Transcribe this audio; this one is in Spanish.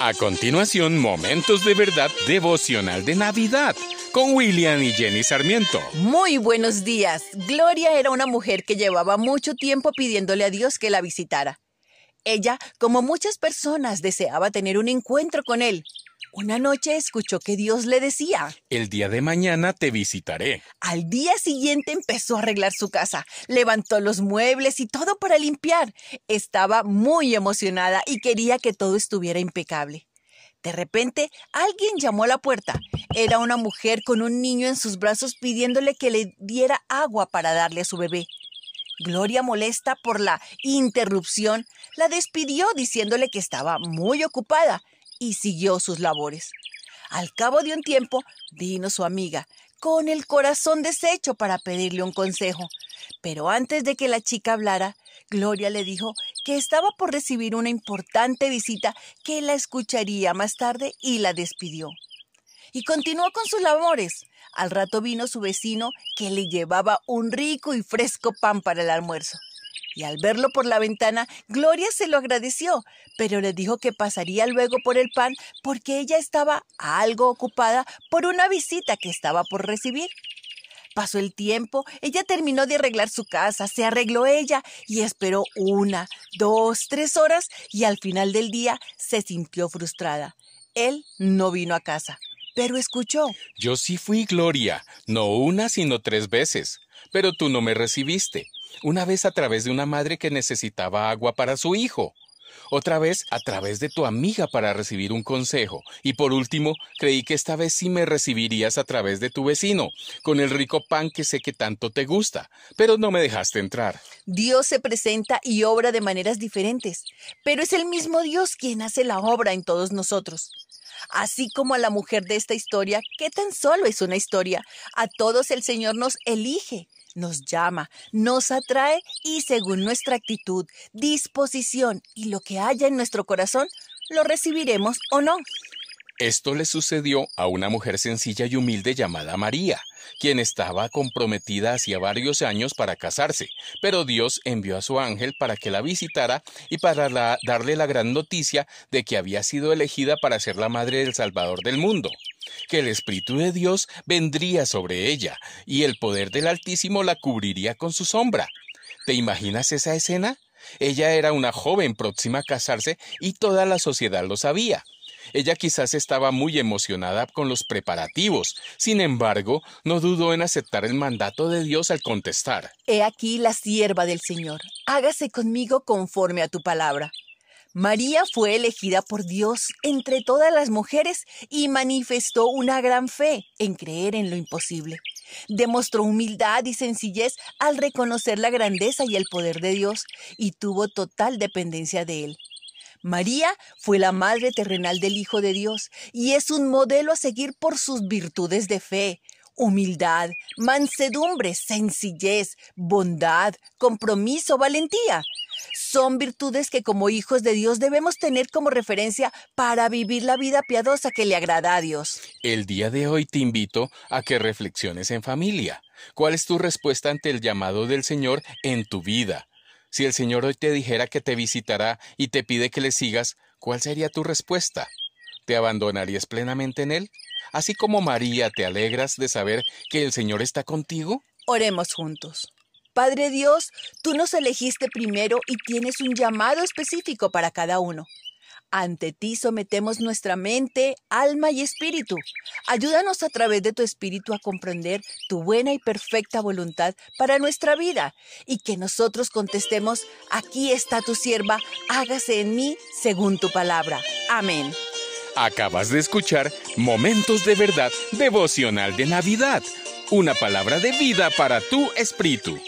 A continuación, Momentos de Verdad devocional de Navidad con William y Jenny Sarmiento. Muy buenos días. Gloria era una mujer que llevaba mucho tiempo pidiéndole a Dios que la visitara. Ella, como muchas personas, deseaba tener un encuentro con él. Una noche escuchó que Dios le decía, El día de mañana te visitaré. Al día siguiente empezó a arreglar su casa, levantó los muebles y todo para limpiar. Estaba muy emocionada y quería que todo estuviera impecable. De repente, alguien llamó a la puerta. Era una mujer con un niño en sus brazos pidiéndole que le diera agua para darle a su bebé. Gloria, molesta por la interrupción, la despidió diciéndole que estaba muy ocupada y siguió sus labores. Al cabo de un tiempo vino su amiga, con el corazón deshecho para pedirle un consejo. Pero antes de que la chica hablara, Gloria le dijo que estaba por recibir una importante visita que la escucharía más tarde y la despidió. Y continuó con sus labores. Al rato vino su vecino que le llevaba un rico y fresco pan para el almuerzo y al verlo por la ventana, Gloria se lo agradeció, pero le dijo que pasaría luego por el pan porque ella estaba algo ocupada por una visita que estaba por recibir. Pasó el tiempo, ella terminó de arreglar su casa, se arregló ella y esperó una, dos, tres horas y al final del día se sintió frustrada. Él no vino a casa, pero escuchó. Yo sí fui Gloria, no una sino tres veces, pero tú no me recibiste una vez a través de una madre que necesitaba agua para su hijo, otra vez a través de tu amiga para recibir un consejo, y por último creí que esta vez sí me recibirías a través de tu vecino, con el rico pan que sé que tanto te gusta, pero no me dejaste entrar. Dios se presenta y obra de maneras diferentes, pero es el mismo Dios quien hace la obra en todos nosotros. Así como a la mujer de esta historia, que tan solo es una historia, a todos el Señor nos elige nos llama, nos atrae y según nuestra actitud, disposición y lo que haya en nuestro corazón, lo recibiremos o no. Esto le sucedió a una mujer sencilla y humilde llamada María, quien estaba comprometida hacía varios años para casarse, pero Dios envió a su ángel para que la visitara y para darle la gran noticia de que había sido elegida para ser la madre del Salvador del mundo que el Espíritu de Dios vendría sobre ella y el poder del Altísimo la cubriría con su sombra. ¿Te imaginas esa escena? Ella era una joven próxima a casarse y toda la sociedad lo sabía. Ella quizás estaba muy emocionada con los preparativos, sin embargo, no dudó en aceptar el mandato de Dios al contestar. He aquí la sierva del Señor, hágase conmigo conforme a tu palabra. María fue elegida por Dios entre todas las mujeres y manifestó una gran fe en creer en lo imposible. Demostró humildad y sencillez al reconocer la grandeza y el poder de Dios y tuvo total dependencia de Él. María fue la madre terrenal del Hijo de Dios y es un modelo a seguir por sus virtudes de fe, humildad, mansedumbre, sencillez, bondad, compromiso, valentía son virtudes que como hijos de Dios debemos tener como referencia para vivir la vida piadosa que le agrada a Dios. El día de hoy te invito a que reflexiones en familia. ¿Cuál es tu respuesta ante el llamado del Señor en tu vida? Si el Señor hoy te dijera que te visitará y te pide que le sigas, ¿cuál sería tu respuesta? ¿Te abandonarías plenamente en Él? Así como María, ¿te alegras de saber que el Señor está contigo? Oremos juntos. Padre Dios, tú nos elegiste primero y tienes un llamado específico para cada uno. Ante ti sometemos nuestra mente, alma y espíritu. Ayúdanos a través de tu espíritu a comprender tu buena y perfecta voluntad para nuestra vida y que nosotros contestemos, aquí está tu sierva, hágase en mí según tu palabra. Amén. Acabas de escuchar Momentos de Verdad devocional de Navidad, una palabra de vida para tu espíritu.